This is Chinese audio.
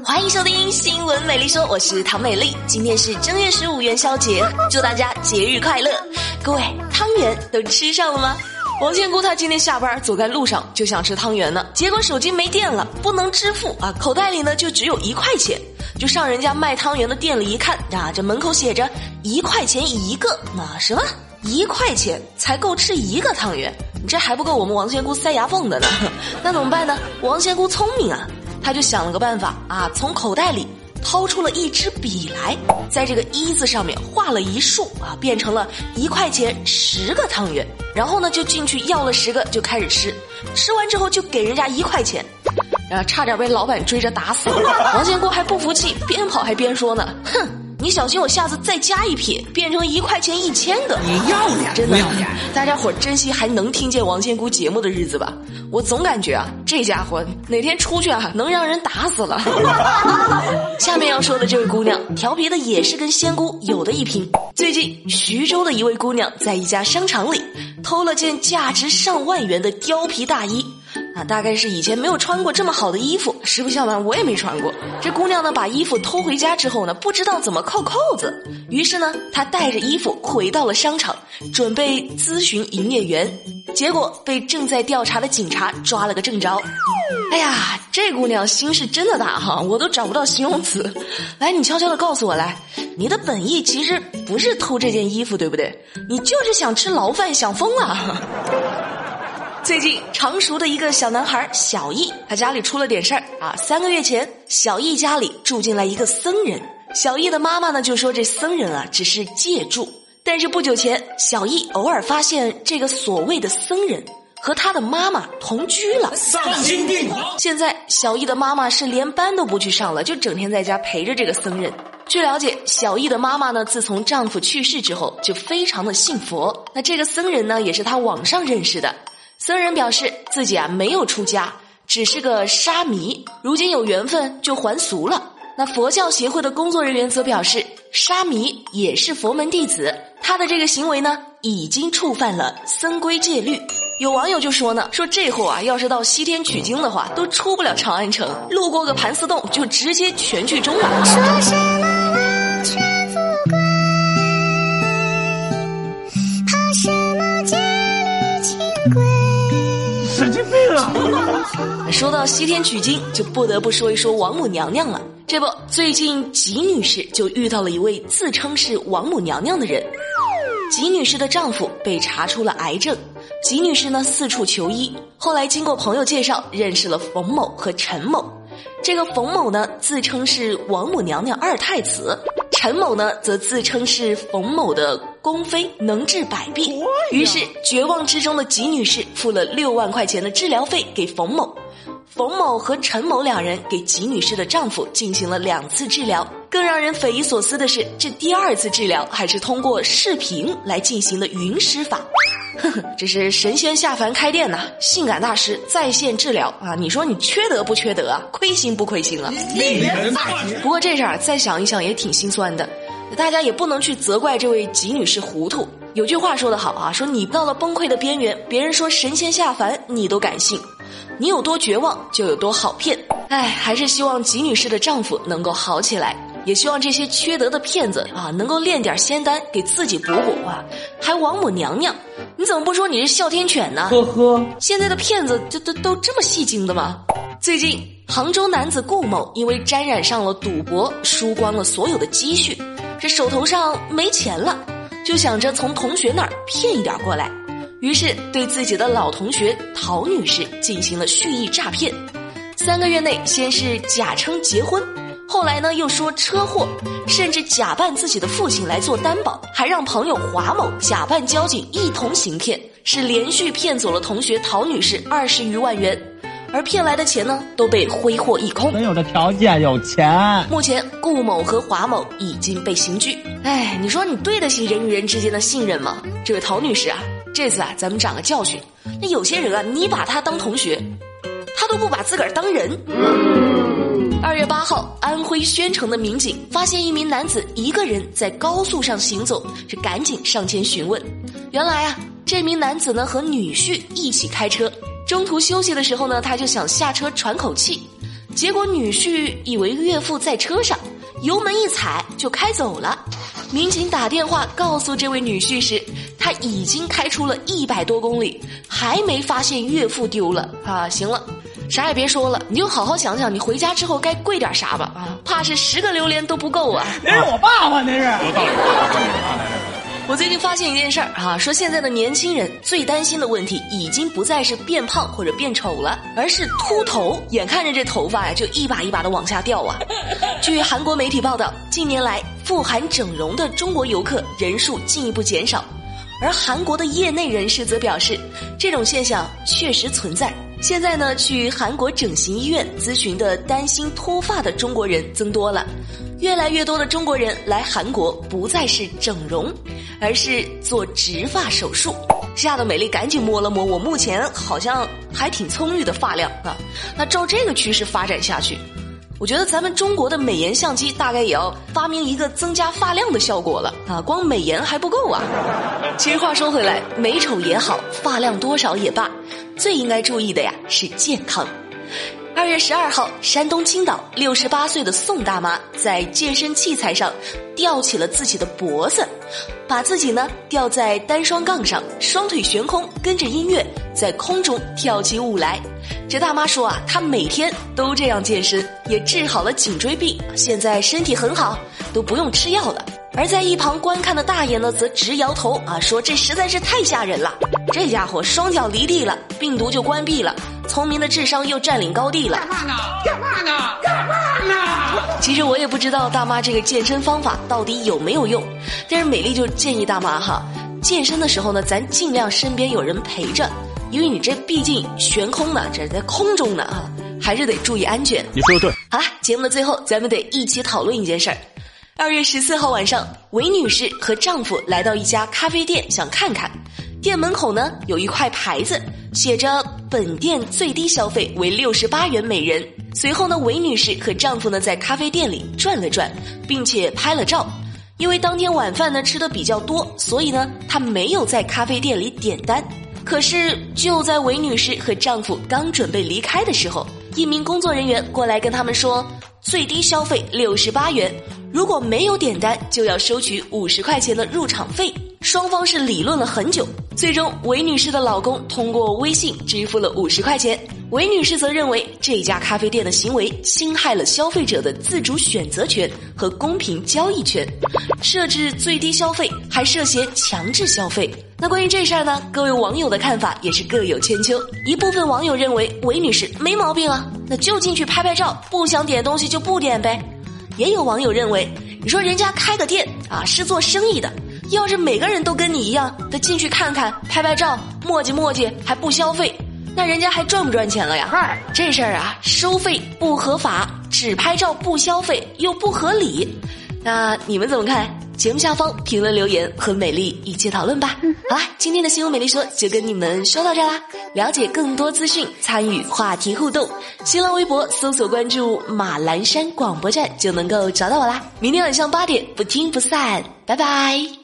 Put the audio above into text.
欢迎收听新闻美丽说，我是唐美丽。今天是正月十五元宵节，祝大家节日快乐！各位，汤圆都吃上了吗？王仙姑她今天下班走在路上就想吃汤圆呢，结果手机没电了，不能支付啊，口袋里呢就只有一块钱，就上人家卖汤圆的店里一看啊，这门口写着一块钱一个，那什么一块钱才够吃一个汤圆，你这还不够我们王仙姑塞牙缝的呢，那怎么办呢？王仙姑聪明啊。他就想了个办法啊，从口袋里掏出了一支笔来，在这个“一”字上面画了一竖啊，变成了一块钱十个汤圆。然后呢，就进去要了十个，就开始吃。吃完之后就给人家一块钱，然后差点被老板追着打死。王建国还不服气，边跑还边说呢：“哼，你小心我下次再加一撇，变成一块钱一千个。你要脸真的要脸？大家伙珍惜还能听见王仙姑节目的日子吧。”我总感觉啊，这家伙哪天出去啊，能让人打死了。下面要说的这位姑娘，调皮的也是跟仙姑有的一拼。最近，徐州的一位姑娘在一家商场里偷了件价值上万元的貂皮大衣。啊，大概是以前没有穿过这么好的衣服。实不相瞒，我也没穿过。这姑娘呢，把衣服偷回家之后呢，不知道怎么扣扣子，于是呢，她带着衣服回到了商场，准备咨询营业员，结果被正在调查的警察抓了个正着。哎呀，这姑娘心是真的大哈，我都找不到形容词。来，你悄悄的告诉我来，你的本意其实不是偷这件衣服，对不对？你就是想吃牢饭，想疯了。最近常熟的一个小男孩小易，他家里出了点事儿啊。三个月前，小易家里住进来一个僧人，小易的妈妈呢就说这僧人啊只是借住。但是不久前，小易偶尔发现这个所谓的僧人和他的妈妈同居了。丧心病狂！现在小易的妈妈是连班都不去上了，就整天在家陪着这个僧人。据了解，小易的妈妈呢，自从丈夫去世之后，就非常的信佛。那这个僧人呢，也是她网上认识的。僧人表示自己啊没有出家，只是个沙弥，如今有缘分就还俗了。那佛教协会的工作人员则表示，沙弥也是佛门弟子，他的这个行为呢已经触犯了僧规戒律。有网友就说呢，说这货啊要是到西天取经的话，都出不了长安城，路过个盘丝洞就直接全剧终了。说神经病啊 说到西天取经，就不得不说一说王母娘娘了。这不，最近吉女士就遇到了一位自称是王母娘娘的人。吉女士的丈夫被查出了癌症，吉女士呢四处求医，后来经过朋友介绍，认识了冯某和陈某。这个冯某呢自称是王母娘娘二太子。陈某呢，则自称是冯某的宫妃，能治百病。于是，绝望之中的吉女士付了六万块钱的治疗费给冯某。冯某和陈某两人给吉女士的丈夫进行了两次治疗。更让人匪夷所思的是，这第二次治疗还是通过视频来进行的云施法。呵呵，这是神仙下凡开店呐！性感大师在线治疗啊！你说你缺德不缺德啊？亏心不亏心啊？令人不过这事儿再想一想也挺心酸的，大家也不能去责怪这位吉女士糊涂。有句话说得好啊，说你到了崩溃的边缘，别人说神仙下凡你都敢信，你有多绝望就有多好骗。哎，还是希望吉女士的丈夫能够好起来。也希望这些缺德的骗子啊，能够练点仙丹给自己补补啊！还王母娘娘，你怎么不说你是哮天犬呢？呵呵，现在的骗子就都都这么戏精的吗？最近，杭州男子顾某因为沾染上了赌博，输光了所有的积蓄，这手头上没钱了，就想着从同学那儿骗一点过来，于是对自己的老同学陶女士进行了蓄意诈骗，三个月内先是假称结婚。后来呢，又说车祸，甚至假扮自己的父亲来做担保，还让朋友华某假扮交警一同行骗，是连续骗走了同学陶女士二十余万元，而骗来的钱呢，都被挥霍一空。没有的条件，有钱。目前顾某和华某已经被刑拘。哎，你说你对得起人与人之间的信任吗？这位陶女士啊，这次啊，咱们长个教训。那有些人啊，你把他当同学，他都不把自个儿当人。二月八号，安徽宣城的民警发现一名男子一个人在高速上行走，就赶紧上前询问。原来啊，这名男子呢和女婿一起开车，中途休息的时候呢，他就想下车喘口气。结果女婿以为岳父在车上，油门一踩就开走了。民警打电话告诉这位女婿时，他已经开出了一百多公里，还没发现岳父丢了啊！行了，啥也别说了，你就好好想想，你回家之后该跪点啥吧啊！怕是十个榴莲都不够啊！那是我爸爸，那是。我最近发现一件事儿啊，说现在的年轻人最担心的问题，已经不再是变胖或者变丑了，而是秃头。眼看着这头发呀，就一把一把的往下掉啊。据韩国媒体报道，近年来富含整容的中国游客人数进一步减少，而韩国的业内人士则表示，这种现象确实存在。现在呢，去韩国整形医院咨询的担心脱发的中国人增多了，越来越多的中国人来韩国不再是整容。而是做植发手术，吓得美丽赶紧摸了摸我目前好像还挺充裕的发量啊。那照这个趋势发展下去，我觉得咱们中国的美颜相机大概也要发明一个增加发量的效果了啊！光美颜还不够啊。其实话说回来，美丑也好，发量多少也罢，最应该注意的呀是健康。二月十二号，山东青岛六十八岁的宋大妈在健身器材上吊起了自己的脖子，把自己呢吊在单双杠上，双腿悬空，跟着音乐在空中跳起舞来。这大妈说啊，她每天都这样健身，也治好了颈椎病，现在身体很好，都不用吃药了。而在一旁观看的大爷呢，则直摇头啊，说这实在是太吓人了。这家伙双脚离地了，病毒就关闭了。聪明的智商又占领高地了。干嘛呢？干嘛呢？干嘛呢？其实我也不知道大妈这个健身方法到底有没有用，但是美丽就建议大妈哈，健身的时候呢，咱尽量身边有人陪着，因为你这毕竟悬空呢，这是在空中呢啊，还是得注意安全。你说的对。好了，节目的最后，咱们得一起讨论一件事儿。二月十四号晚上，韦女士和丈夫来到一家咖啡店，想看看。店门口呢有一块牌子，写着本店最低消费为六十八元每人。随后呢，韦女士和丈夫呢在咖啡店里转了转，并且拍了照。因为当天晚饭呢吃的比较多，所以呢她没有在咖啡店里点单。可是就在韦女士和丈夫刚准备离开的时候，一名工作人员过来跟他们说，最低消费六十八元，如果没有点单就要收取五十块钱的入场费。双方是理论了很久，最终韦女士的老公通过微信支付了五十块钱。韦女士则认为这家咖啡店的行为侵害了消费者的自主选择权和公平交易权，设置最低消费还涉嫌强制消费。那关于这事儿呢，各位网友的看法也是各有千秋。一部分网友认为韦女士没毛病啊，那就进去拍拍照，不想点东西就不点呗。也有网友认为，你说人家开个店啊是做生意的。要是每个人都跟你一样，的进去看看、拍拍照、磨叽磨叽，还不消费，那人家还赚不赚钱了呀？这事儿啊，收费不合法，只拍照不消费又不合理，那你们怎么看？节目下方评论留言和美丽一起讨论吧。好啦，今天的新闻美丽说就跟你们说到这啦。了解更多资讯，参与话题互动，新浪微博搜索关注马栏山广播站就能够找到我啦。明天晚上八点不听不散，拜拜。